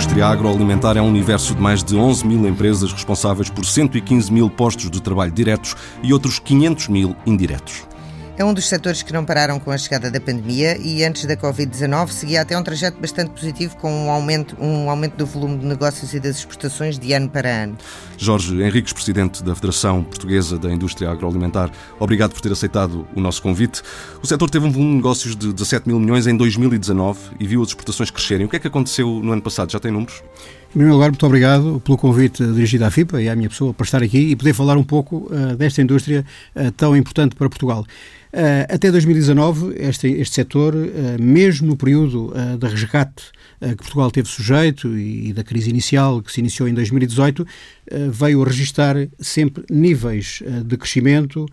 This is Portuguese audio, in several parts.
indústria agroalimentar é um universo de mais de 11 mil empresas responsáveis por 115 mil postos de trabalho diretos e outros 500 mil indiretos. É um dos setores que não pararam com a chegada da pandemia e antes da Covid-19 seguia até um trajeto bastante positivo com um aumento, um aumento do volume de negócios e das exportações de ano para ano. Jorge Henriques, presidente da Federação Portuguesa da Indústria Agroalimentar, obrigado por ter aceitado o nosso convite. O setor teve um volume de negócios de 17 mil milhões em 2019 e viu as exportações crescerem. O que é que aconteceu no ano passado? Já tem números? Em primeiro lugar, muito obrigado pelo convite dirigido à FIPA e à minha pessoa para estar aqui e poder falar um pouco uh, desta indústria uh, tão importante para Portugal. Uh, até 2019, este, este setor, uh, mesmo no período uh, de resgate que Portugal teve sujeito e, da crise inicial que se iniciou em 2018, veio registrar sempre níveis de crescimento,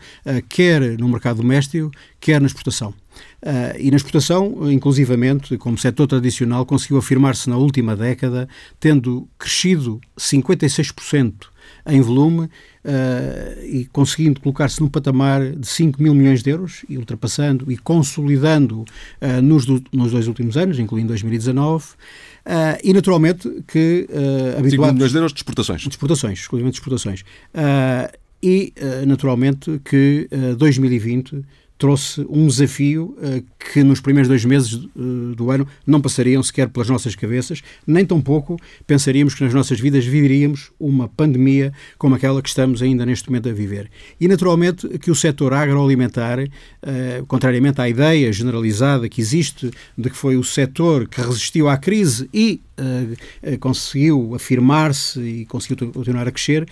quer no mercado doméstico, quer na exportação. e na exportação, inclusivamente, como setor tradicional, conseguiu afirmar-se na última década, tendo crescido 56% em volume uh, e conseguindo colocar-se num patamar de 5 mil milhões de euros e ultrapassando e consolidando uh, nos, do, nos dois últimos anos, incluindo 2019. Uh, eh, e naturalmente que uh, habituados... 5 mil milhões de euros de exportações. De exportações, exclusivamente de exportações. e naturalmente que 2020 trouxe um desafio uh, que nos primeiros dois meses uh, do ano não passariam sequer pelas nossas cabeças, nem tampouco pensaríamos que nas nossas vidas viveríamos uma pandemia como aquela que estamos ainda neste momento a viver. E naturalmente que o setor agroalimentar, uh, contrariamente à ideia generalizada que existe de que foi o setor que resistiu à crise e conseguiu afirmar-se e conseguiu continuar a crescer,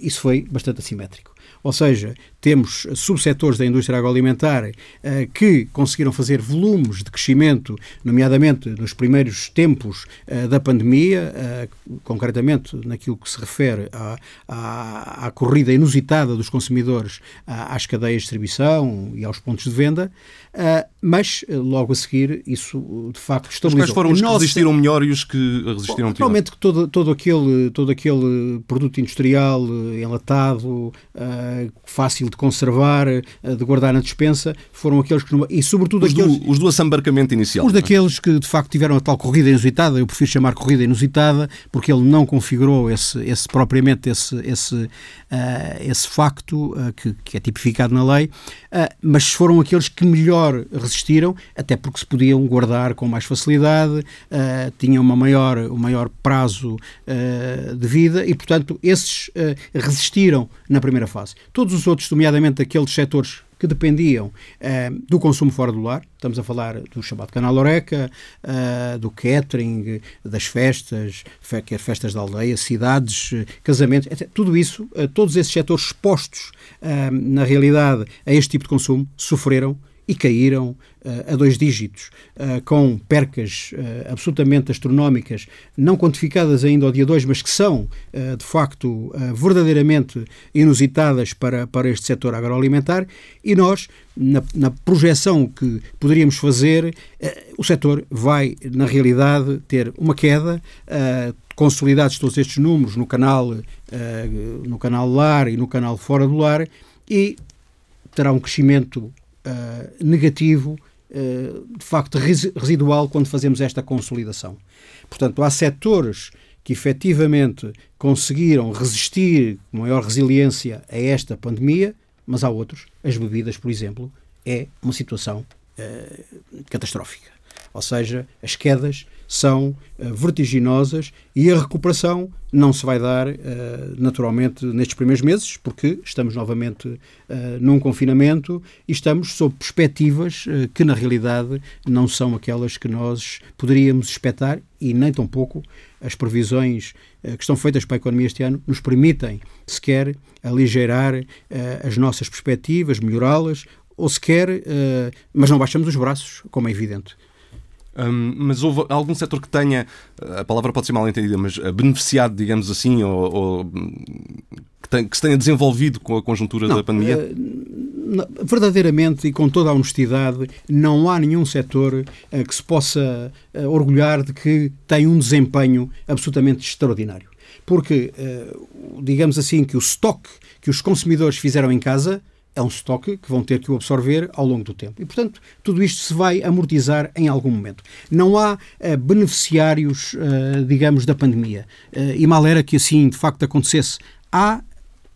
isso foi bastante assimétrico. Ou seja, temos subsetores da indústria agroalimentar eh, que conseguiram fazer volumes de crescimento, nomeadamente nos primeiros tempos eh, da pandemia, eh, concretamente naquilo que se refere à, à, à corrida inusitada dos consumidores às cadeias de distribuição e aos pontos de venda, mas logo a seguir isso de facto estabilizou. Mas quais foram os que resistiram melhor e os que resistiram pior? Que todo, todo, aquele, todo aquele produto industrial enlatado, fácil de de conservar, eh, de guardar na dispensa, foram aqueles que. E sobretudo os aqueles. Do, os do assambarcamento inicial. Os é? daqueles que de facto tiveram a tal corrida inusitada, eu prefiro chamar corrida inusitada, porque ele não configurou esse, esse propriamente esse, esse, uh, esse facto uh, que, que, é tipificado na lei, uh, mas foram aqueles que melhor resistiram, até porque se podiam guardar com mais facilidade, tinham uma maior, um maior prazo de vida e, portanto, esses resistiram na primeira fase. Todos os outros, nomeadamente aqueles setores que dependiam eh, do consumo fora do lar, estamos a falar do chamado canal Oreca, eh, do catering, das festas, quer festas da aldeia, cidades, casamentos, etc. tudo isso, eh, todos esses setores expostos na realidade a este tipo de consumo sofreram e caíram uh, a dois dígitos, uh, com percas uh, absolutamente astronómicas, não quantificadas ainda ao dia 2, mas que são, de facto, verdadeiramente inusitadas para, para este setor agroalimentar, e nós, na, na projeção que poderíamos fazer, o setor vai, na realidade, ter uma queda consolidados todos estes números no canal, no canal lar e no canal fora do lar e terá um crescimento uh, negativo, uh, de facto residual, quando fazemos esta consolidação. Portanto, há setores que efetivamente conseguiram resistir com maior resiliência a esta pandemia, mas há outros, as bebidas, por exemplo, é uma situação uh, catastrófica. Ou seja, as quedas são uh, vertiginosas e a recuperação não se vai dar uh, naturalmente nestes primeiros meses, porque estamos novamente uh, num confinamento e estamos sob perspectivas que na realidade não são aquelas que nós poderíamos expectar e nem tampouco as previsões que estão feitas para a economia este ano nos permitem sequer aligeirar as nossas perspectivas, melhorá-las ou sequer, mas não baixamos os braços, como é evidente. Um, mas houve algum setor que tenha, a palavra pode ser mal entendida, mas uh, beneficiado, digamos assim, ou, ou que, tem, que, se tenha desenvolvido com a conjuntura não, da pandemia? Uh, verdadeiramente e com toda a honestidade, não há nenhum setor uh, que se possa orgulhar de que tem um desempenho absolutamente extraordinário. Porque, digamos assim, que o estoque que os consumidores fizeram em casa é um estoque que vão ter que o absorver ao longo do tempo. E, portanto, tudo isto se vai amortizar em algum momento. Não há uh, beneficiários, uh, digamos, da pandemia. Uh, e mal era que assim, de facto, acontecesse. Há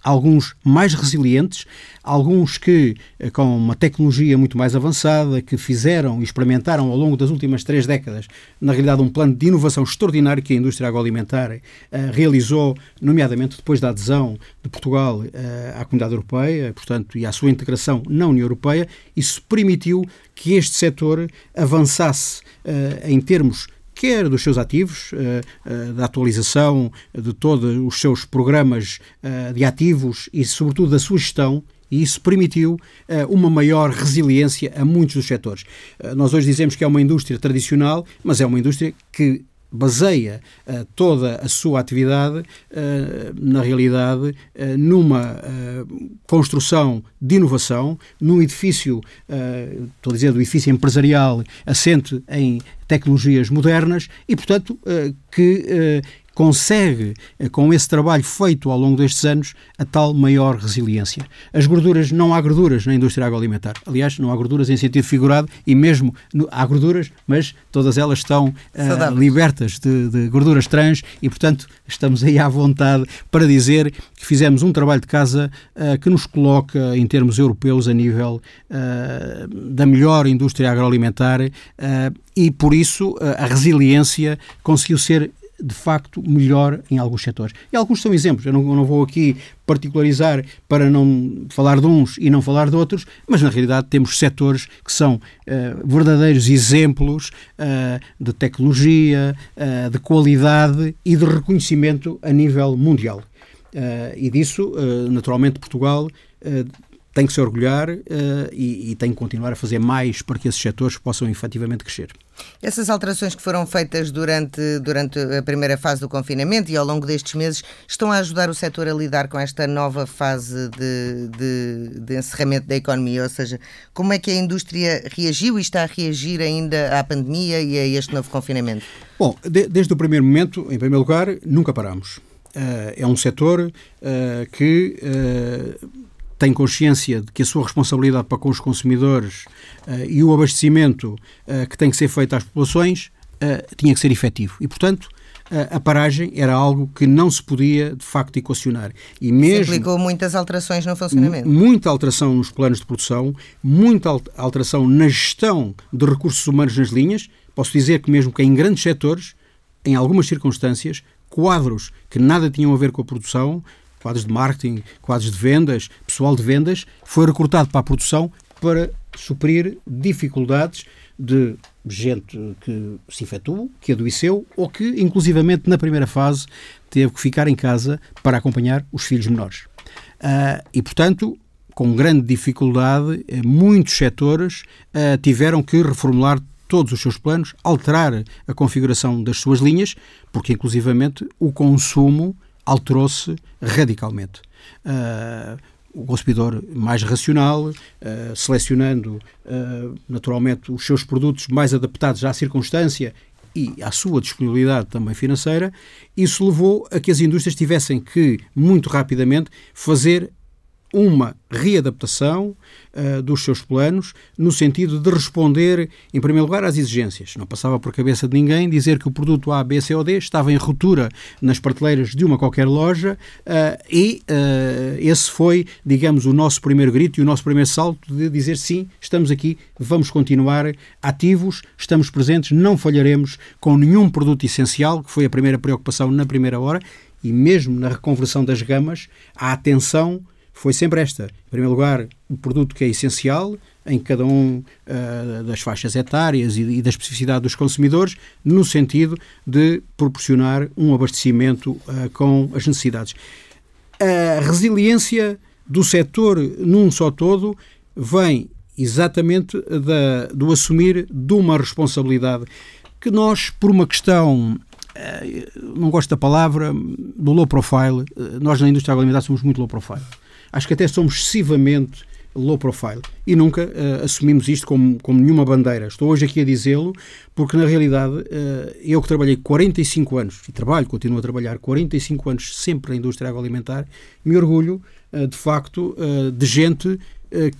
alguns mais resilientes, alguns que, eh, com uma tecnologia muito mais avançada, que fizeram e experimentaram ao longo das últimas três décadas, na realidade, um plano de inovação extraordinário que a indústria agroalimentar uh, realizou, nomeadamente depois da adesão de Portugal uh, à Comunidade Europeia, portanto, e à sua integração na União Europeia, isso permitiu que este setor avançasse uh, em termos quer dos seus ativos, eh, eh, da atualização de todos os seus programas eh, de ativos e, sobretudo, da sua gestão e isso permitiu uh, uma maior resiliência a muitos dos setores. Uh, nós hoje dizemos que é uma indústria tradicional, mas é uma indústria que baseia uh, toda a sua atividade, uh, na realidade, uh, numa construção de inovação, num edifício, estou a dizer, do edifício empresarial assente em tecnologias modernas e, portanto, que consegue, eh, com esse trabalho feito ao longo destes anos, a tal maior resiliência. As gorduras, não há gorduras na indústria agroalimentar. Aliás, não há gorduras em sentido figurado e mesmo há gorduras, mas todas elas estão uh, libertas de, de, gorduras trans e, portanto, estamos aí à vontade para dizer que fizemos um trabalho de casa uh, que nos coloca, em termos europeus, a nível uh, da melhor indústria agroalimentar e, por isso, a resiliência conseguiu ser de facto melhor em alguns setores. E alguns são exemplos, eu não, eu não, vou aqui particularizar para não falar de uns e não falar de outros, mas na realidade temos setores que são uh, verdadeiros exemplos uh, de tecnologia, uh, de qualidade e de reconhecimento a nível mundial. e disso, naturalmente, Portugal tem que se orgulhar uh, e, e, tem que continuar a fazer mais para que esses setores possam efetivamente crescer. Essas alterações que foram feitas durante, durante a primeira fase do confinamento e ao longo destes meses estão a ajudar o setor a lidar com esta nova fase de, de, de encerramento da economia? Ou seja, como é que a indústria reagiu e está a reagir ainda à pandemia e a este novo confinamento? Bom, de, desde o primeiro momento, em primeiro lugar, nunca paramos. Uh, é um setor uh, que tem consciência de que a sua responsabilidade para com os consumidores uh, e o abastecimento uh, que tem que ser feito às populações uh, tinha que ser efetivo. E, portanto, a paragem era algo que não se podia, de facto, equacionar. E mesmo, Isso implicou muitas alterações no funcionamento. Muita alteração nos planos de produção, muita alteração na gestão de recursos humanos nas linhas. Posso dizer que mesmo que em grandes setores, em algumas circunstâncias, quadros que nada tinham a ver com a produção quadros de marketing, quadros de vendas, pessoal de vendas, foi recrutado para a produção para suprir dificuldades de gente que se infectou, que adoeceu ou que, inclusivamente, na primeira fase, teve que ficar em casa para acompanhar os filhos menores. Uh, e, portanto, com grande dificuldade, eh, muitos setores uh, tiveram que reformular todos os seus planos, alterar a configuração das suas linhas, porque, inclusivamente, o consumo alterou-se radicalmente. Uh, o consumidor mais racional, uh, selecionando uh, naturalmente os seus produtos mais adaptados à circunstância e à sua disponibilidade também financeira, isso levou a que as indústrias tivessem que, muito rapidamente, fazer uma readaptação uh, dos seus planos no sentido de responder, em primeiro lugar, às exigências. Não passava por cabeça de ninguém dizer que o produto A, B, C ou D estava em ruptura nas prateleiras de uma qualquer loja uh, e uh, esse foi, digamos, o nosso primeiro grito e o nosso primeiro salto de dizer sim, estamos aqui, vamos continuar ativos, estamos presentes, não falharemos com nenhum produto essencial, que foi a primeira preocupação na primeira hora, e mesmo na reconversão das gamas, a atenção foi sempre esta. Em primeiro lugar, o produto que é essencial em cada um uh, das faixas etárias e, e, da especificidade dos consumidores, no sentido de proporcionar um abastecimento uh, com as necessidades. A resiliência do setor num só todo vem exatamente da, do assumir de uma responsabilidade que nós, por uma questão eh, não gosto da palavra, do low profile. Nós na indústria agroalimentar somos muito low profile. Acho que até somos excessivamente low profile. E nunca uh, assumimos isto como, como nenhuma bandeira. Estou hoje aqui a dizê-lo porque, na realidade, uh, eu que trabalhei 45 anos, e trabalho, continuo a trabalhar 45 anos sempre na indústria agroalimentar, me orgulho, uh, de facto, de gente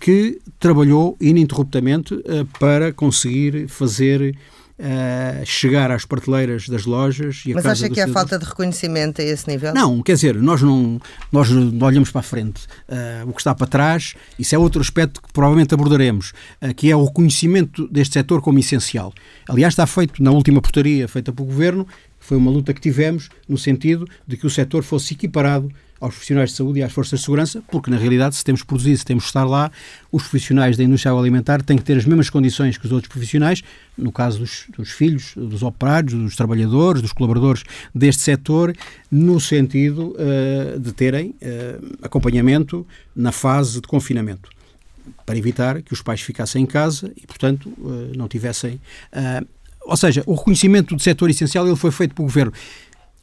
que trabalhou ininterruptamente para conseguir fazer uh, chegar às prateleiras das lojas. E Mas acha que há falta de reconhecimento a esse nível? Não, quer dizer, nós não nós olhamos para a frente. Uh, o que está para trás, isso é outro aspecto que provavelmente abordaremos, uh, que é o reconhecimento deste setor como essencial. Aliás, está feito na última portaria feita pelo Governo, foi uma luta que tivemos no sentido de que o setor fosse equiparado aos profissionais de saúde e às forças de segurança, porque na realidade, se temos produzido, se temos de estar lá, os profissionais da indústria agroalimentar têm que ter as mesmas condições que os outros profissionais, no caso dos, dos filhos, dos operários, dos trabalhadores, dos colaboradores deste setor, no sentido uh, de terem uh, acompanhamento na fase de confinamento para evitar que os pais ficassem em casa e, portanto, uh, não tivessem. ou seja, o reconhecimento do setor essencial ele foi feito pelo governo.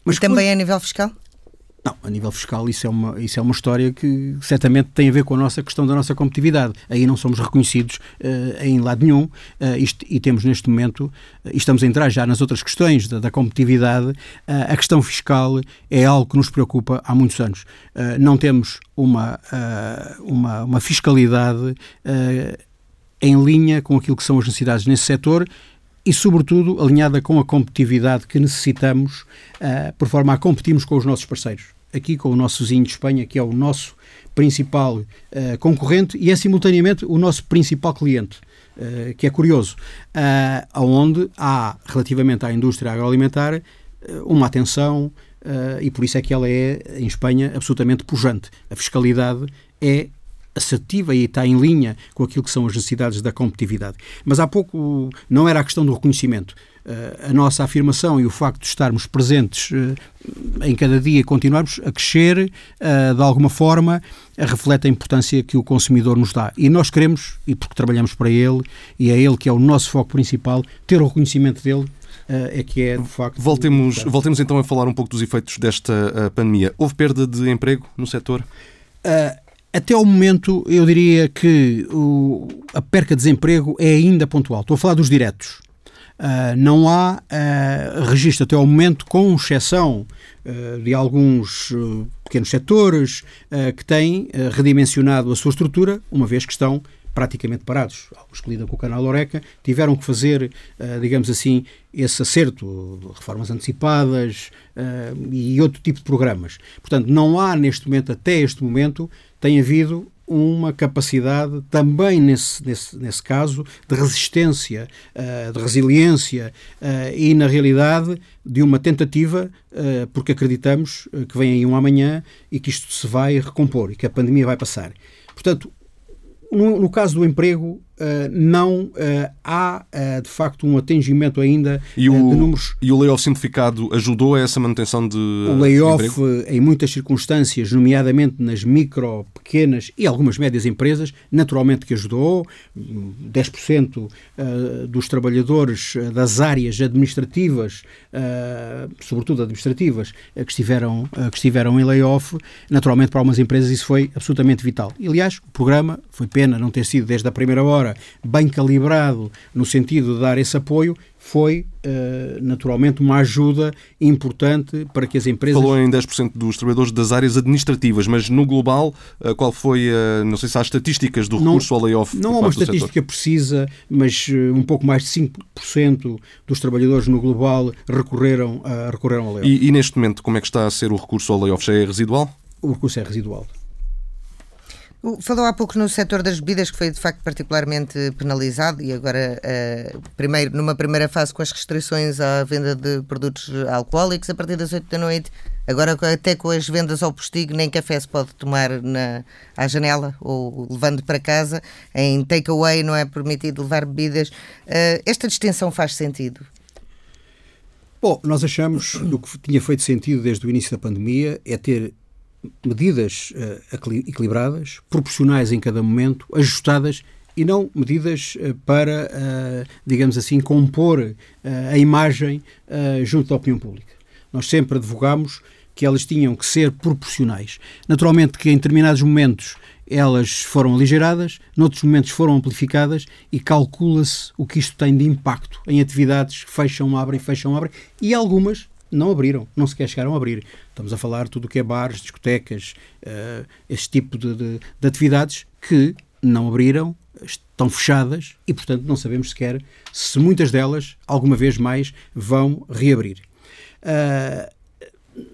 Mas também a nível fiscal? Não, a nível fiscal isso é, uma, isso é uma história que certamente tem a ver com a nossa questão da nossa competitividade. Aí não somos reconhecidos uh, em lado nenhum uh, isto, e temos neste momento, uh, estamos a entrar já nas outras questões da, da competitividade, a questão fiscal é algo que nos preocupa há muitos anos. não temos uma, uma, uma fiscalidade em linha com aquilo que são as necessidades nesse setor e, sobretudo, alinhada com a competitividade que necessitamos uh, por forma a competirmos com os nossos parceiros aqui com o nosso vizinho de Espanha, que é o nosso principal uh, concorrente e é simultaneamente o nosso principal cliente. Uh, que é curioso, uh, onde há, relativamente à indústria agroalimentar, uma atenção uh, e por isso é que ela é, em Espanha, absolutamente pujante. A fiscalidade é assertiva e está em linha com aquilo que são as necessidades da competitividade. Mas há pouco não era a questão do reconhecimento. Eh, a nossa afirmação e o facto de estarmos presentes eh, em cada dia e continuarmos a crescer, eh, de alguma forma, reflete a importância que o consumidor nos dá. E nós queremos, e porque trabalhamos para ele, e é ele que é o nosso foco principal, ter o reconhecimento dele é que é, de facto... Voltemos, voltemos então a falar um pouco dos efeitos desta pandemia. Houve perda de emprego no setor? Uh, até ao momento, eu diria que o, a perca de desemprego é ainda pontual. Estou a falar dos diretos. Uh, não há uh, registro até ao momento, com exceção uh, de alguns pequenos setores que têm redimensionado a sua estrutura, uma vez que estão praticamente parados. Os que lidam com o canal Oreca tiveram que fazer, digamos assim, esse acerto de reformas antecipadas e outro tipo de programas. Portanto, não há neste momento, até este momento, tem havido uma capacidade também nesse, nesse, nesse caso de resistência, uh, de resiliência uh, e, na realidade, de uma tentativa, uh, porque acreditamos que vem aí um amanhã e que isto se vai recompor e que a pandemia vai passar. Portanto, no, no caso do emprego, não uh, há uh, de facto um atingimento ainda o, de números. E o layoff simplificado ajudou a essa manutenção de. O layoff, em muitas circunstâncias, nomeadamente nas micro, pequenas e algumas médias empresas, naturalmente que ajudou. 10% dos trabalhadores das áreas administrativas, sobretudo administrativas, que estiveram, que estiveram em layoff, naturalmente para algumas empresas isso foi absolutamente vital. E, aliás, o programa, foi pena não ter sido desde a primeira hora bem calibrado no sentido de dar esse apoio, foi uh, naturalmente uma ajuda importante para que as empresas. Falou em 10% dos trabalhadores das áreas administrativas, mas no global, uh, qual foi, uh, não sei se há estatísticas do recurso não, ao layoff? Não há uma estatística precisa, mas um pouco mais de 5% dos trabalhadores no global recorreram, recorreram ao layoff. E, e neste momento, como é que está a ser o recurso ao layoff? Já é residual? O recurso é residual. Falou há pouco no setor das bebidas, que foi de facto particularmente penalizado, e agora, uh, primeiro, numa primeira fase, com as restrições à venda de produtos alcoólicos, a partir das 8 da noite, agora até com as vendas ao postigo, nem café se pode tomar na, à janela ou levando para casa, em takeaway não é permitido levar bebidas. Uh, esta distinção faz sentido? Bom, nós achamos que o que tinha feito sentido desde o início da pandemia é ter medidas uh, equilibradas, proporcionais em cada momento, ajustadas e não medidas uh, para, uh, digamos assim, compor a imagem junto da opinião pública. Nós sempre advogamos que elas tinham que ser proporcionais. Naturalmente que em determinados momentos elas foram aligeradas, noutros momentos foram amplificadas e calcula-se o que isto tem de impacto em atividades que fecham, abrem, fecham, abrem e algumas não abriram, não sequer chegaram a abrir. Estamos a falar tudo o que é bares, discotecas, uh, esse tipo de, de, de atividades que não abriram, estão fechadas e, portanto, não sabemos sequer se muitas delas, alguma vez mais, vão reabrir. Uh,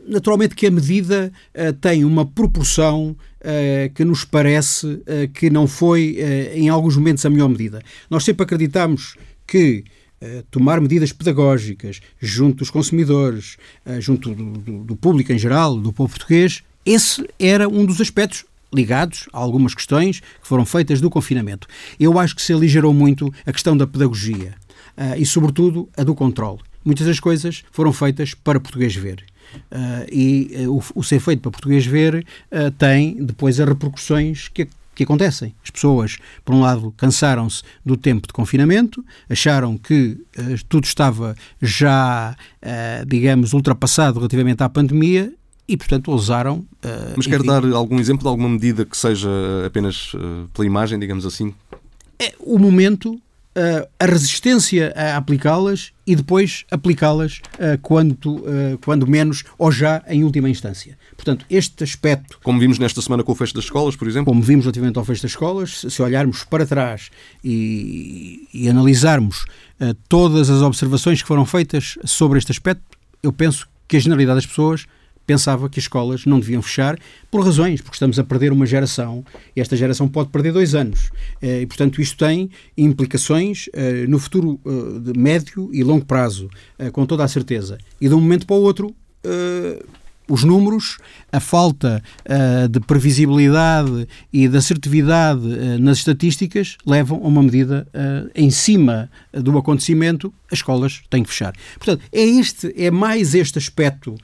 naturalmente que a medida uh, tem uma proporção uh, que nos parece que não foi, em alguns momentos, a melhor medida. Nós sempre acreditamos que tomar medidas pedagógicas junto dos consumidores, junto do, do, do público em geral, do povo português, esse era um dos aspectos ligados a algumas questões que foram feitas do confinamento. Eu acho que se aligerou muito a questão da pedagogia uh, e, sobretudo, a do controle. Muitas das coisas foram feitas para português ver. Uh, e uh, o, o, ser feito para português ver tem depois as repercussões que que acontecem. As pessoas, por um lado, cansaram-se do tempo de confinamento, acharam que uh, tudo estava já, uh, digamos, ultrapassado relativamente à pandemia e, portanto, ousaram. Uh, Mas quer dar algum exemplo de alguma medida que seja apenas uh, pela imagem, digamos assim? É o momento, uh, a resistência a aplicá-las e depois aplicá-las quando, quando menos ou já em última instância. Portanto, este aspecto. Como vimos nesta semana com o fecho das escolas, por exemplo? Como vimos relativamente ao fecho das escolas, se olharmos para trás e, e analisarmos todas as observações que foram feitas sobre este aspecto, eu penso que a generalidade das pessoas pensava que as escolas não deviam fechar por razões, porque estamos a perder uma geração e esta geração pode perder dois anos. Eh, e, portanto, isto tem implicações eh, no futuro de médio e longo prazo, com toda a certeza. E de um momento para o outro os números, a falta uh, de previsibilidade e de assertividade uh, nas estatísticas levam a uma medida uh, em cima do acontecimento, as escolas têm que fechar. Portanto, é este, é mais este aspecto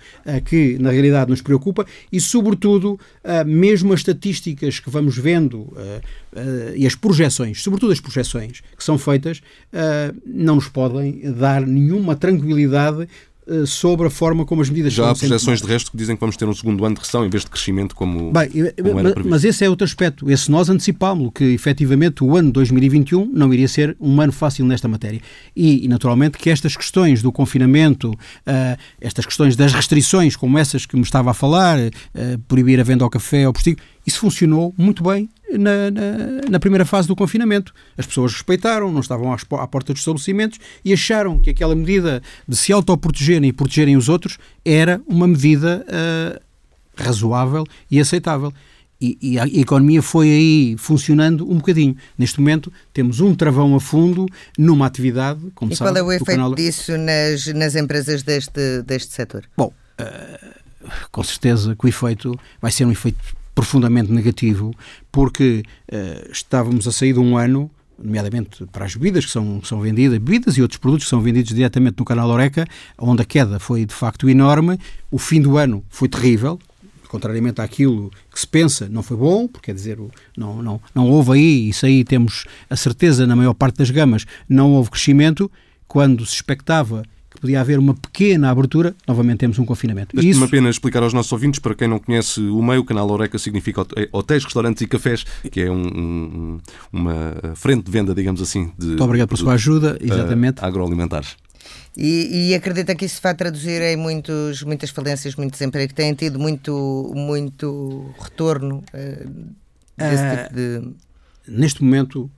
que na realidade nos preocupa e, sobretudo, mesmo as estatísticas que vamos vendo e as projeções, sobretudo as projeções que são feitas, não nos podem dar nenhuma tranquilidade sobre a forma como as medidas Já há projeções de resto que dizem que vamos ter um segundo ano de recessão em vez de crescimento como, Bem, como era previsto. Mas esse é outro aspecto. Esse nós antecipámos que efetivamente o ano 2021 não iria ser um ano fácil nesta matéria. E, naturalmente que estas questões do confinamento, uh, estas questões das restrições como essas que me estava a falar, proibir a venda ao café, ao postigo, isso funcionou muito bem na, na, na, primeira fase do confinamento. As pessoas respeitaram, não estavam à, porta dos estabelecimentos e acharam que aquela medida de se autoprotegerem e protegerem os outros era uma medida uh, razoável e aceitável. E, e, a economia foi aí funcionando um bocadinho. Neste momento temos um travão a fundo numa atividade, como e sabe. qual é o efeito canal... disso nas, nas empresas deste, deste setor? Bom, uh, com certeza que o efeito vai ser um efeito profundamente negativo, porque uh, estávamos a sair de um ano nomeadamente para as bebidas que são, são vendidas, bebidas e outros produtos que são vendidos diretamente no canal Oreca, onde a queda foi de facto enorme. O fim do ano foi terrível, contrariamente àquilo que se pensa, não foi bom, porque quer dizer, não, não, não houve aí, isso aí temos a certeza na maior parte das gamas, não houve crescimento. Quando se expectava que podia haver uma pequena abertura, novamente temos um confinamento. Deixe-me Isso... apenas explicar aos nossos ouvintes, para quem não conhece o meio, o canal Oreca significa é hotéis, restaurantes e cafés, que é um, um, uma frente de venda, digamos assim. De, Muito obrigado pela sua ajuda, exatamente. Uh, agroalimentares. E, e, acredita que isso vai traduzir em muitos, muitas falências, muito desemprego, têm tido muito, muito retorno uh, desse uh, tipo de. Neste momento,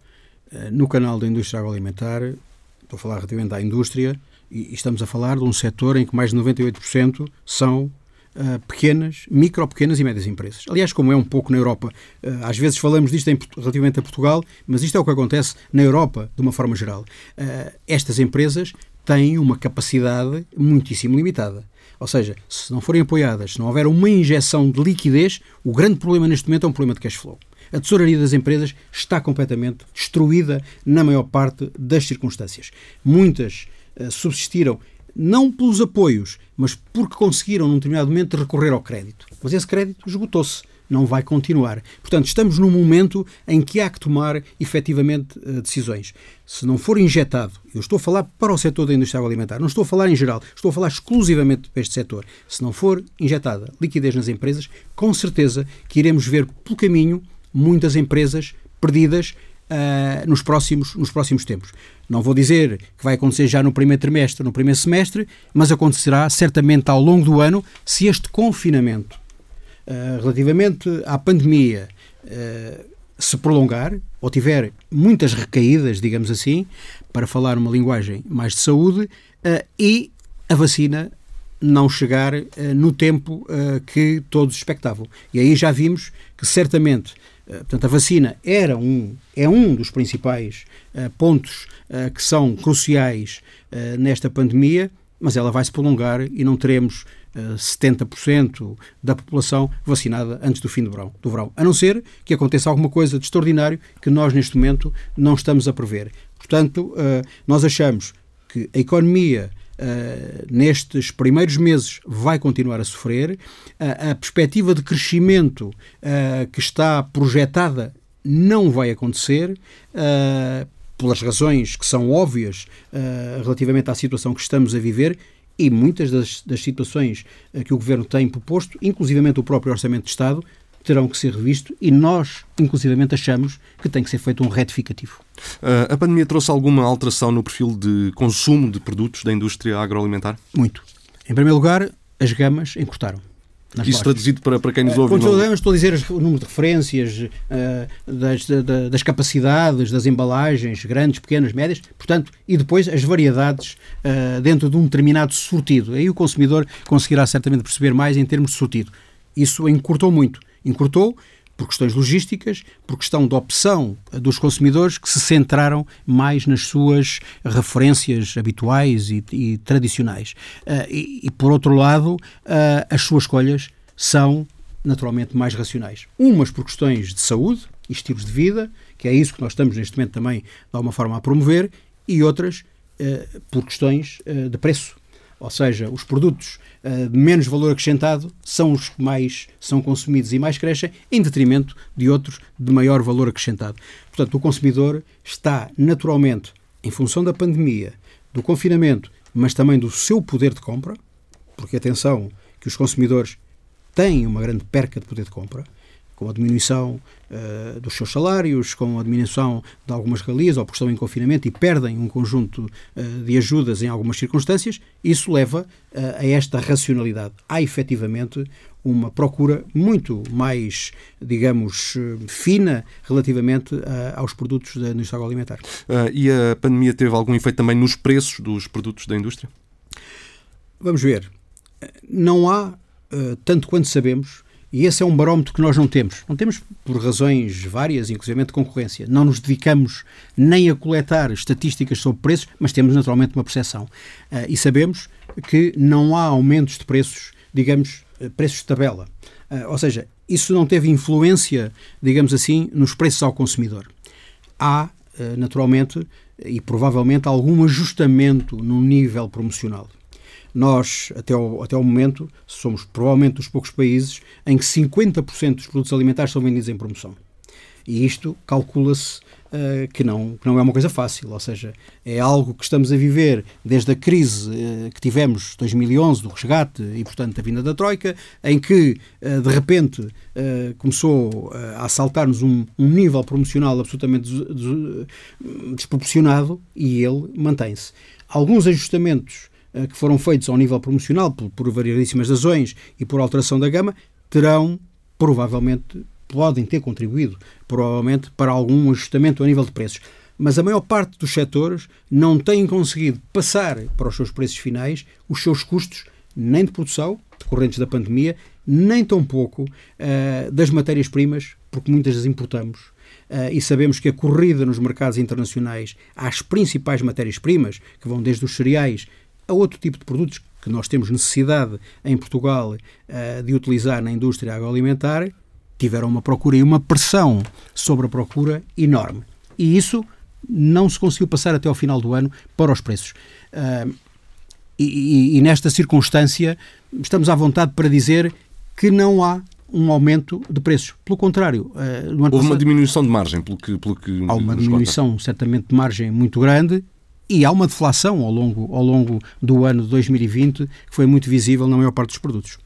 no canal da indústria agroalimentar, estou a falar relativamente à indústria, e estamos a falar de um setor em que mais de 98% são uh, pequenas, micro, pequenas e médias empresas. Aliás, como é um pouco na Europa, uh, às vezes falamos disto em, relativamente a Portugal, mas isto é o que acontece na Europa de uma forma geral. Uh, estas empresas têm uma capacidade muitíssimo limitada. Ou seja, se não forem apoiadas, se não houver uma injeção de liquidez, o grande problema neste momento é um problema de cash flow. A tesouraria das empresas está completamente destruída na maior parte das circunstâncias. Muitas subsistiram não pelos apoios, mas porque conseguiram, num determinado momento, recorrer ao crédito. Mas esse crédito esgotou-se, não vai continuar. Portanto, estamos num momento em que há que tomar efetivamente eh, decisões. Se não for injetado, eu estou a falar para o setor da indústria alimentar, não estou a falar em geral, estou a falar exclusivamente para este setor. Se não for injetada liquidez nas empresas, com certeza que iremos ver pelo caminho muitas empresas perdidas uh, nos, próximos, nos próximos tempos. Não vou dizer que vai acontecer já no primeiro trimestre, no primeiro semestre, mas acontecerá certamente ao longo do ano se este confinamento uh, relativamente à pandemia uh, se prolongar ou tiver muitas recaídas, digamos assim, para falar uma linguagem mais de saúde, e a vacina não chegar no tempo que todos expectavam. E aí já vimos que certamente portanto, a vacina era um, é um dos principais pontos que são cruciais nesta pandemia, mas ela vai se prolongar e não teremos 70% da população vacinada antes do fim do verão, do verão. A não ser que aconteça alguma coisa de extraordinário que nós, neste momento, não estamos a prever. Portanto, nós achamos que a economia Uh, nestes primeiros meses vai continuar a sofrer. Uh, a perspectiva de crescimento uh, que está projetada não vai acontecer. pelas razões que são óbvias relativamente à situação que estamos a viver e muitas das, das situações que o Governo tem proposto, inclusivamente o próprio Orçamento de Estado, terão que ser revistos e nós, inclusivamente, achamos que tem que ser feito um retificativo. Uh, a pandemia trouxe alguma alteração no perfil de consumo de produtos da indústria agroalimentar? Muito. Em primeiro lugar, as gamas encurtaram. Isso lojas. traduzido para, para quem nos ouve. Quando não... estou a dizer o número de referências, uh, das, da, das capacidades, das embalagens, grandes, pequenas, médias, portanto, e depois as variedades uh, dentro de um determinado sortido. Aí o consumidor conseguirá certamente perceber mais em termos de sortido. Isso encurtou muito encurtou por questões logísticas, por questão de opção dos consumidores que se centraram mais nas suas referências habituais e, e tradicionais. Uh, e, e, por outro lado, uh, as suas escolhas são naturalmente mais racionais. Umas por questões de saúde e estilos de vida, que é isso que nós estamos neste momento também de alguma forma a promover, e outras uh, por questões de preço ou seja, os produtos de menos valor acrescentado são os que mais são consumidos e mais crescem, em detrimento de outros de maior valor acrescentado. Portanto, o consumidor está naturalmente, em função da pandemia, do confinamento, mas também do seu poder de compra, porque atenção que os consumidores têm uma grande perca de poder de compra, com a diminuição uh, dos seus salários, com a diminuição de algumas regalias, ou porque estão em confinamento e perdem um conjunto uh, de ajudas em algumas circunstâncias, isso leva uh, a esta racionalidade. Há efetivamente uma procura muito mais, digamos, fina relativamente aos produtos da indústria agroalimentar. e a pandemia teve algum efeito também nos preços dos produtos da indústria? Vamos ver. Não há, tanto quanto sabemos, e esse é um barómetro que nós não temos. Não temos por razões várias, inclusive de concorrência. Não nos dedicamos nem a coletar estatísticas sobre preços, mas temos naturalmente uma percepção. Uh, e sabemos que não há aumentos de preços, digamos, eh, preços de tabela. Uh, ou seja, isso não teve influência, digamos assim, nos preços ao consumidor. Há, uh, naturalmente, e provavelmente, algum ajustamento no nível promocional. Nós, até o, até o momento, somos provavelmente dos poucos países em que 50% dos produtos alimentares são vendidos em promoção. E isto calcula-se uh, que, não, que não é uma coisa fácil, ou seja, é algo que estamos a viver desde a crise uh, que tivemos 2011 do resgate e, portanto, a vinda da Troika, em que, uh, de repente, começou a assaltar-nos um, um, nível promocional absolutamente des des desproporcionado e ele mantém-se. Alguns ajustamentos que foram feitos ao nível promocional por, por variadíssimas razões e por alteração da gama terão provavelmente podem ter contribuído provavelmente para algum ajustamento a nível de preços. Mas a maior parte dos setores não têm conseguido passar para os seus preços finais os seus custos nem de produção, decorrentes da pandemia, nem tampouco uh, das matérias-primas, porque muitas as importamos. Uh, e sabemos que a corrida nos mercados internacionais às principais matérias-primas, que vão desde os cereais a outro tipo de produtos que nós temos necessidade em Portugal uh, de utilizar na indústria agroalimentar, tiveram uma procura e uma pressão sobre a procura enorme. E isso não se conseguiu passar até ao final do ano para os preços. Uh, e, e, e, nesta circunstância estamos à vontade para dizer que não há um aumento de preços. Pelo contrário, uh, Houve passado, uma diminuição de margem, pelo que, pelo que Há uma diminuição, conta. certamente, de margem muito grande e há uma deflação ao longo, ao longo do ano de 2020 que foi muito visível na maior parte dos produtos.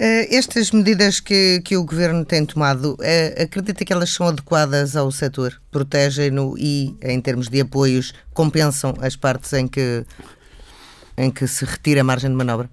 Uh, estas medidas que, que o Governo tem tomado, uh, acredita que elas são adequadas ao setor? Protegem-no e, em termos de apoios, compensam as partes em que, em que se retira a margem de manobra?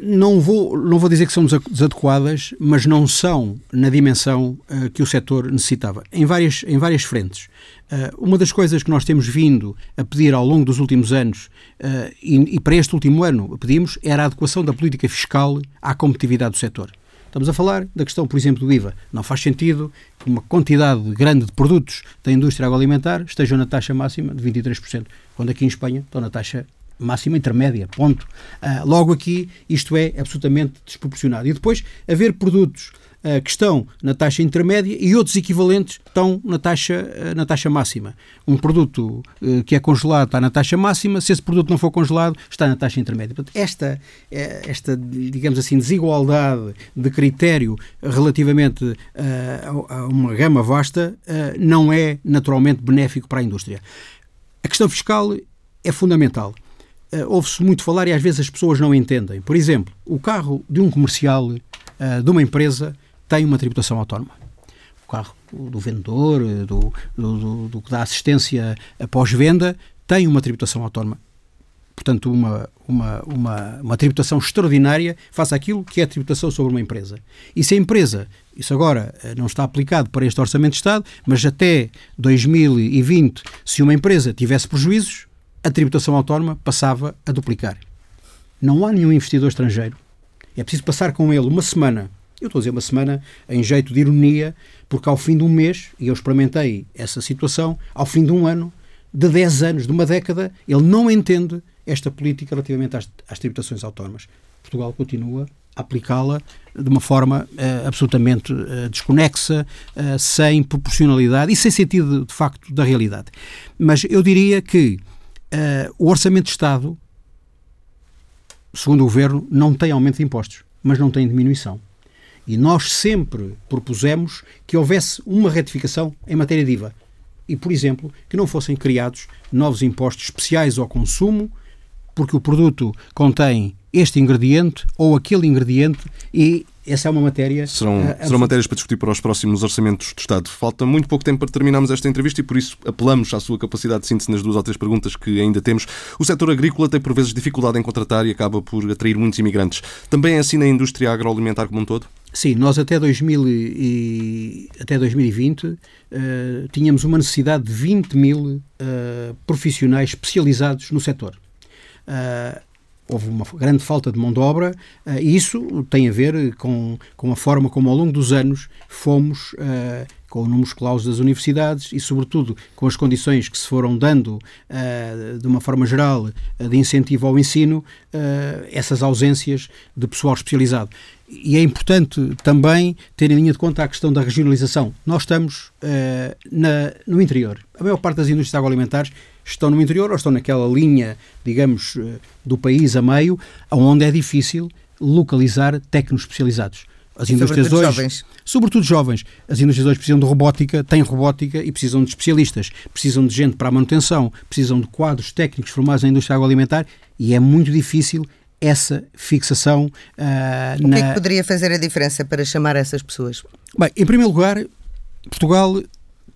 Não vou, não vou dizer que são desadequadas, mas não são na dimensão uh, que o setor necessitava, em várias, em várias frentes. Uh, uma das coisas que nós temos vindo a pedir ao longo dos últimos anos, uh, e, e, para este último ano pedimos, era a adequação da política fiscal à competitividade do setor. Estamos a falar da questão, por exemplo, do IVA. Não faz sentido que uma quantidade grande de produtos da indústria agroalimentar estejam na taxa máxima de 23%, quando aqui em Espanha estão na taxa máxima intermédia, ponto. Uh, logo aqui, isto é absolutamente desproporcionado. E depois, haver produtos uh, que estão na taxa intermédia e outros equivalentes estão na taxa, uh, na taxa máxima. Um produto que é congelado está na taxa máxima, se esse produto não for congelado, está na taxa intermédia. Portanto, esta, esta digamos assim, desigualdade de critério relativamente a uma gama vasta não é naturalmente benéfico para a indústria. A questão fiscal é fundamental uh, ouve-se muito falar e às vezes as pessoas não entendem. Por exemplo, o carro de um comercial, uh, de uma empresa, tem uma tributação autónoma. O carro do vendedor, eh, do, do, do, do que dá assistência pós-venda, tem uma tributação autónoma. Portanto, uma, uma, uma, uma tributação extraordinária face àquilo que é a tributação sobre uma empresa. E se a empresa, isso agora não está aplicado para este Orçamento de Estado, mas até 2020, se uma empresa tivesse prejuízos, a tributação autónoma passava a duplicar. Não há nenhum investidor estrangeiro. É preciso passar com ele uma semana. Eu estou a dizer uma semana em jeito de ironia, porque ao fim de um mês, e eu experimentei essa situação, ao fim de um ano, de 10 anos, de uma década, ele não entende esta política relativamente às, às tributações autónomas. Portugal continua a aplicá-la de uma forma uh, absolutamente uh, desconexa, uh, sem proporcionalidade e sem sentido de facto da realidade. Mas eu diria que Uh, o Orçamento de Estado, segundo o Governo, não tem aumento de impostos, mas não tem diminuição. E nós sempre propusemos que houvesse uma retificação em matéria de IVA. E, por exemplo, que não fossem criados novos impostos especiais ao consumo, porque o produto contém este ingrediente ou aquele ingrediente e essa é uma matéria. Serão, uh, serão matérias para discutir para os próximos orçamentos do Estado. Falta muito pouco tempo para terminarmos esta entrevista e por isso apelamos à sua capacidade de síntese nas duas ou três perguntas que ainda temos. O setor agrícola tem por vezes dificuldade em contratar e acaba por atrair muitos imigrantes. Também é assim na indústria agroalimentar como um todo? Sim, nós até, 2000 e, até 2020 uh, eh, tínhamos uma necessidade de 20 mil uh, profissionais especializados no setor. Uh, houve uma grande falta de mão de obra uh, e isso tem a ver com, com a forma como ao longo dos anos fomos uh, com números clausos das universidades e, sobretudo, com as condições que se foram dando uh, de uma forma geral de incentivo ao ensino, essas ausências de pessoal especializado. E é importante também ter em linha de conta a questão da regionalização. Nós estamos na, no interior. A maior parte das indústrias agroalimentares estão no interior ou estão naquela linha, digamos, eh, do país a meio, onde é difícil localizar técnicos especializados. As indústrias sobretudo hoje, jovens. sobretudo jovens, as indústrias hoje precisam de robótica, têm robótica e precisam de especialistas, precisam de gente para a manutenção, precisam de quadros técnicos formados na indústria agroalimentar e é muito difícil essa fixação uh, o na... que é que poderia fazer a diferença para chamar essas pessoas? Bem, em primeiro lugar, Portugal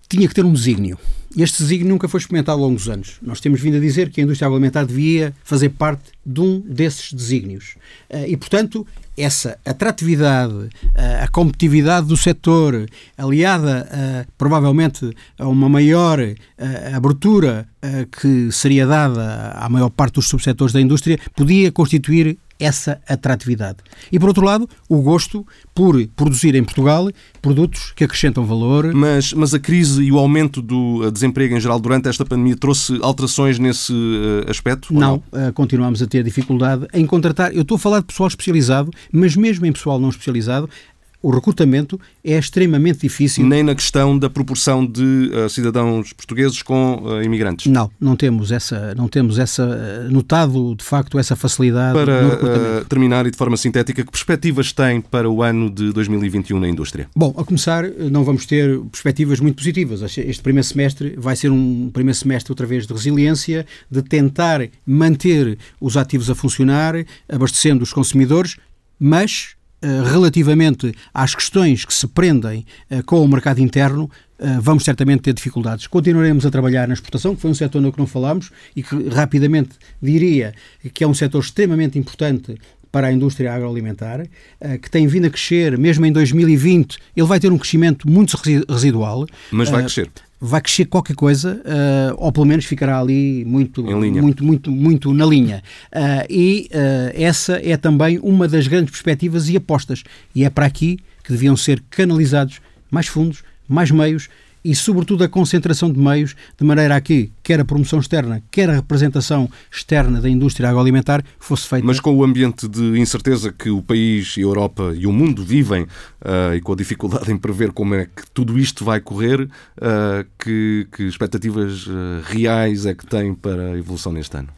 tinha que ter um desígnio. Este desígnio nunca foi experimentado ao longo dos anos. Nós temos vindo a dizer que a indústria agroalimentar devia fazer parte de um desses desígnios. Eh, e, portanto, essa atratividade, eh, a competitividade do setor, aliada a, provavelmente a uma maior eh, abertura que seria dada à maior parte dos subsetores da indústria, podia constituir essa atratividade. E, por outro lado, o gosto por produzir em Portugal produtos que acrescentam valor. Mas, mas a crise e o aumento do eh, desemprego em geral durante esta pandemia trouxe alterações nesse uh, aspecto? Não, não? Uh, continuamos a ter dificuldade em contratar. Eu estou a falar de pessoal especializado, mas mesmo em pessoal não especializado, o recrutamento é extremamente difícil. Nem na questão da proporção de uh, cidadãos portugueses com uh, imigrantes. Não, não temos essa, não temos essa uh, notado de facto essa facilidade para no terminar e de forma sintética, que perspectivas tem para o ano de 2021 na indústria? Bom, a começar, não vamos ter perspectivas muito positivas. Este primeiro semestre vai ser um primeiro semestre outra vez de resiliência, de tentar manter os ativos a funcionar, abastecendo os consumidores, mas relativamente às questões que se prendem com o mercado interno, vamos certamente ter dificuldades. Continuaremos a trabalhar na exportação, que foi um setor no que não falámos e que rapidamente diria que é um setor extremamente importante para a indústria agroalimentar, que tem vindo a crescer, mesmo em 2020, ele vai ter um crescimento muito residual. Mas vai crescer vai crescer qualquer coisa, uh, ou pelo menos ficará ali muito, muito, muito, muito na linha. Uh, e uh, essa é também uma das grandes perspectivas e apostas. E é para aqui que deviam ser canalizados mais fundos, mais meios e, sobretudo, a concentração de meios, de maneira a que, quer a promoção externa, quer a representação externa da indústria agroalimentar fosse feita. Mas com o ambiente de incerteza que o país, a Europa e o mundo vivem uh, e com a dificuldade em prever como é que tudo isto vai correr, uh, que, que, expectativas uh, reais é que tem para a evolução neste ano?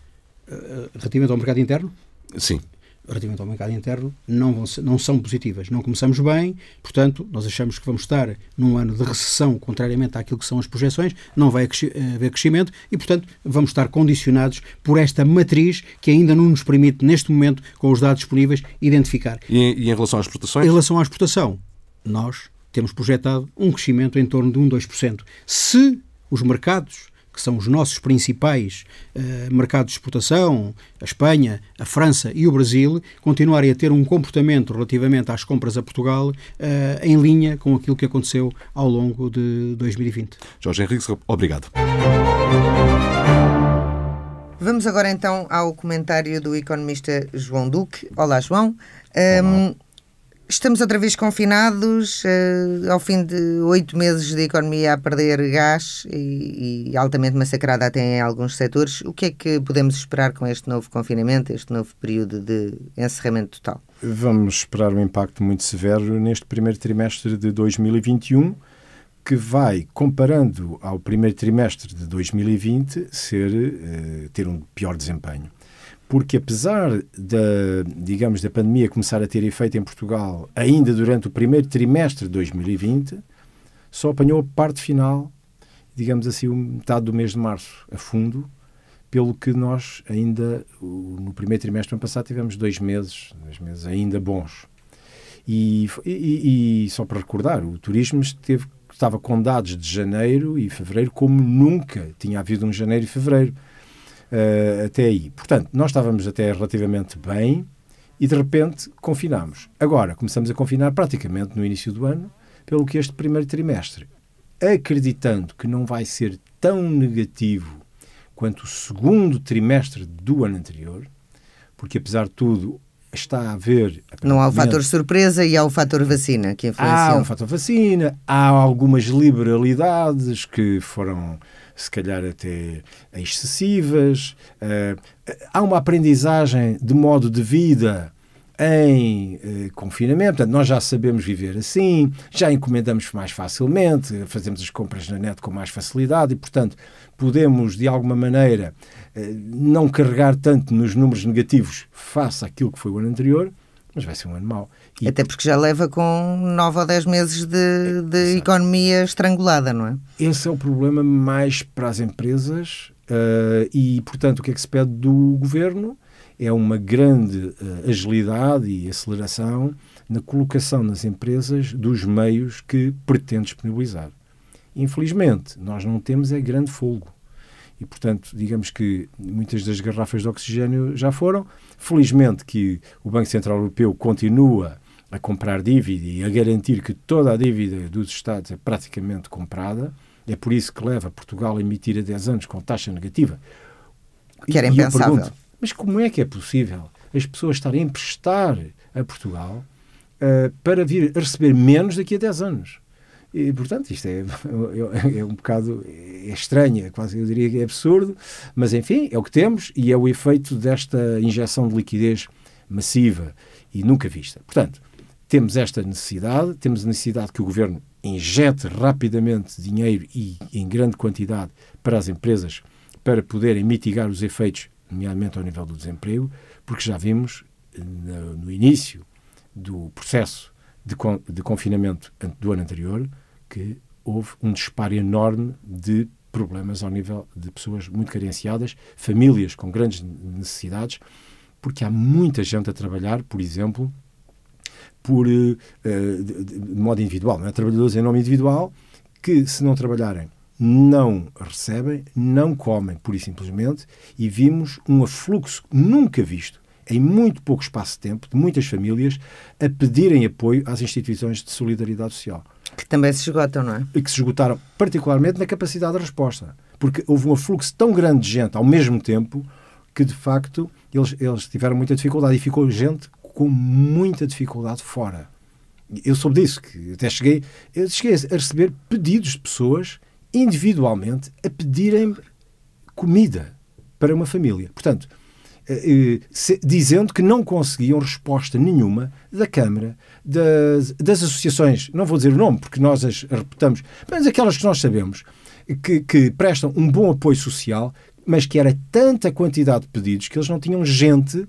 Relativamente ao mercado interno? Sim relativamente ao mercado interno não, vão não são positivas. Não começamos bem, portanto, nós achamos que vamos estar num ano de recessão, contrariamente àquilo que são as projeções, não vai haver crescimento e, portanto, vamos estar condicionados por esta matriz que ainda não nos permite, neste momento, com os dados disponíveis, identificar. E em, e em relação às exportações? Em relação à exportação, nós temos projetado um crescimento em torno de 1, 2%. Se os mercados que são os nossos principais uh, mercados de exportação, a Espanha, a França e o Brasil, continuarem a ter um comportamento relativamente às compras a Portugal uh, em linha com aquilo que aconteceu ao longo de 2020. Jorge Henrique, obrigado. Vamos agora então ao comentário do economista João Duque. Olá, João. Um, Estamos outra vez confinados, uh, ao fim de oito meses de economia a perder gás e, e, altamente massacrada até em alguns setores. O que é que podemos esperar com este novo confinamento, este novo período de encerramento total? Vamos esperar um impacto muito severo neste primeiro trimestre de 2021, que vai, comparando ao primeiro trimestre de 2020, ser, uh, ter um pior desempenho porque apesar da, digamos, da pandemia começar a ter efeito em Portugal ainda durante o primeiro trimestre de 2020, só apanhou a parte final, digamos assim, metade do mês de março a fundo, pelo que nós ainda, no primeiro trimestre do ano passado, tivemos dois meses, dois meses ainda bons. E, e, e só para recordar, o turismo esteve, estava com dados de janeiro e fevereiro como nunca tinha havido um janeiro e fevereiro uh, até aí. Portanto, nós estávamos até relativamente bem e de repente confinamos. Agora começamos a confinar praticamente no início do ano, pelo que este primeiro trimestre, acreditando que não vai ser tão negativo quanto o segundo trimestre do ano anterior, porque apesar de tudo está a haver. Não há o fator surpresa e há o fator vacina que influencia. Há o fator vacina, há algumas liberalidades que foram se calhar até excessivas. Uh, há uma aprendizagem de modo de vida em uh, confinamento, portanto, nós já sabemos viver assim, já encomendamos mais facilmente, fazemos as compras na net com mais facilidade e, portanto, podemos, de alguma maneira, uh, não carregar tanto nos números negativos face àquilo que foi o ano anterior, mas vai ser um ano mau. E... Até porque já leva com 9 ou 10 meses de, de economia estrangulada, não é? Esse é o problema mais para as empresas uh, e, portanto, o que é que se pede do governo? É uma grande uh, agilidade e aceleração na colocação nas empresas dos meios que pretende disponibilizar. Infelizmente, nós não temos é grande folgo. E, portanto, digamos que muitas das garrafas de oxigênio já foram. Felizmente que o Banco Central Europeu continua a comprar dívida e a garantir que toda a dívida dos Estados é praticamente comprada. É por isso que leva Portugal a emitir a 10 anos com taxa negativa. Que era impensável. Pergunto, mas como é que é possível as pessoas estarem a emprestar a Portugal uh, para vir a receber menos daqui a 10 anos? E, portanto, isto é, é, um bocado é estranho, é quase eu diria que é absurdo, mas enfim, é o que temos e é o efeito desta injeção de liquidez massiva e nunca vista. Portanto, temos esta necessidade, temos a necessidade que o governo injete rapidamente dinheiro e em grande quantidade para as empresas para poderem mitigar os efeitos, nomeadamente ao nível do desemprego, porque já vimos no, no início do processo de confinamento do ano anterior que houve um disparo enorme de problemas ao nível de pessoas muito carenciadas, famílias com grandes necessidades, porque há muita gente a trabalhar, por exemplo, por, uh, de, de, modo individual, não é? trabalhadores em nome individual, que se não trabalharem não recebem, não comem, pura e simplesmente, e vimos um afluxo nunca visto, em muito pouco espaço de tempo, de muitas famílias a pedirem apoio às instituições de solidariedade social. Que também se esgotam, não é? E que se esgotaram, particularmente na capacidade de resposta. Porque houve um afluxo tão grande de gente ao mesmo tempo que, de facto, eles, eles tiveram muita dificuldade e ficou gente com muita dificuldade fora. Eu soube disso, que até cheguei, eu cheguei a receber pedidos de pessoas individualmente a pedirem comida para uma família. Portanto, eh, eh, dizendo que não conseguiam resposta nenhuma da Câmara, das, das, associações, não vou dizer o nome porque nós as reputamos, mas aquelas que nós sabemos que, que prestam um bom apoio social, mas que era tanta quantidade de pedidos que eles não tinham gente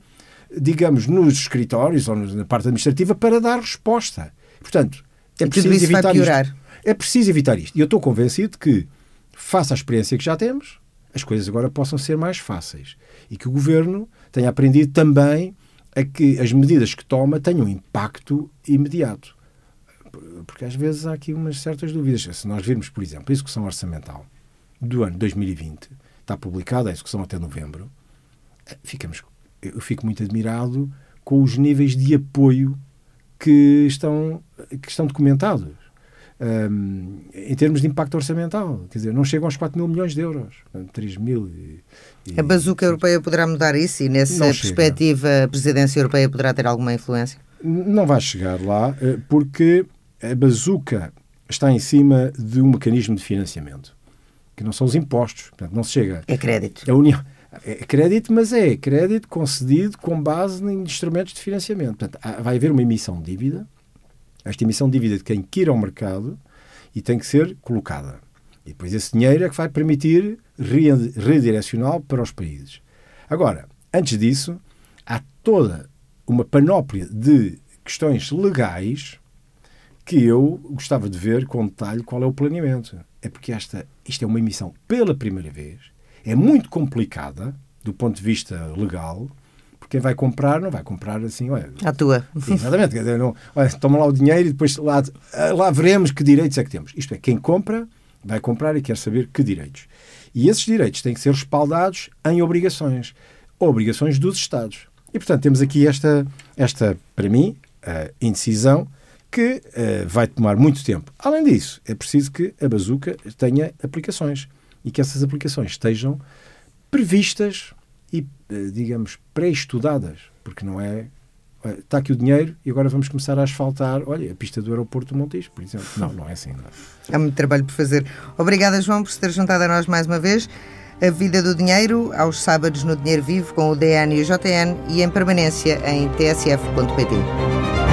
digamos, nos escritórios ou na parte administrativa para dar resposta. Portanto, é preciso evitar isto. É preciso evitar isto. E eu estou convencido que, face à experiência que já temos, as coisas agora possam ser mais fáceis. E que o governo tenha aprendido também a que as medidas que toma tenham impacto imediato. Porque às vezes há aqui umas certas dúvidas. Se nós virmos, por exemplo, a execução orçamental do ano 2020, está publicada a execução até novembro, ficamos eu fico muito admirado com os níveis de apoio que estão, que estão documentados. Um, em termos de impacto orçamental, quer dizer, não chegam aos 4 mil milhões de euros, 3 mil. E, e, a bazuca europeia poderá mudar isso e, nessa perspectiva, a presidência europeia poderá ter alguma influência? Não vai chegar lá, eh, porque a bazuca está em cima de um mecanismo de financiamento, que não são os impostos, portanto, não se chega. É crédito. A União é crédito, mas é crédito concedido com base em instrumentos de financiamento. Portanto, vai haver uma emissão de dívida. Esta emissão de dívida de quem quer ao mercado e tem que ser colocada. E depois esse dinheiro é que vai permitir redirecional para os países. Agora, antes disso, há toda uma panóplia de questões legais que eu gostava de ver com detalhe qual é o planeamento. É porque esta, isto é uma emissão pela primeira vez é muito complicada do ponto de vista legal, porque quem vai comprar não vai comprar assim, olha. À tua. Exatamente. Não, olha, toma lá o dinheiro e depois lá, lá veremos que direitos é que temos. Isto é, quem compra vai comprar e quer saber que direitos. E esses direitos têm que ser respaldados em obrigações. Obrigações dos Estados. E, portanto, temos aqui esta, esta para mim, indecisão que uh, vai tomar muito tempo. Além disso, é preciso que a bazuca tenha aplicações e que essas aplicações estejam previstas e, eh, digamos, pré-estudadas, porque não é está aqui o dinheiro e agora vamos começar a asfaltar, olha, a pista do aeroporto do Montijo, por exemplo. Não, não é assim. Não. Há muito trabalho por fazer. Obrigada, João, por se ter juntado a nós mais uma vez. A Vida do Dinheiro, aos sábados no Dinheiro Vivo, com o DN e o JN e em permanência em tsf.pt.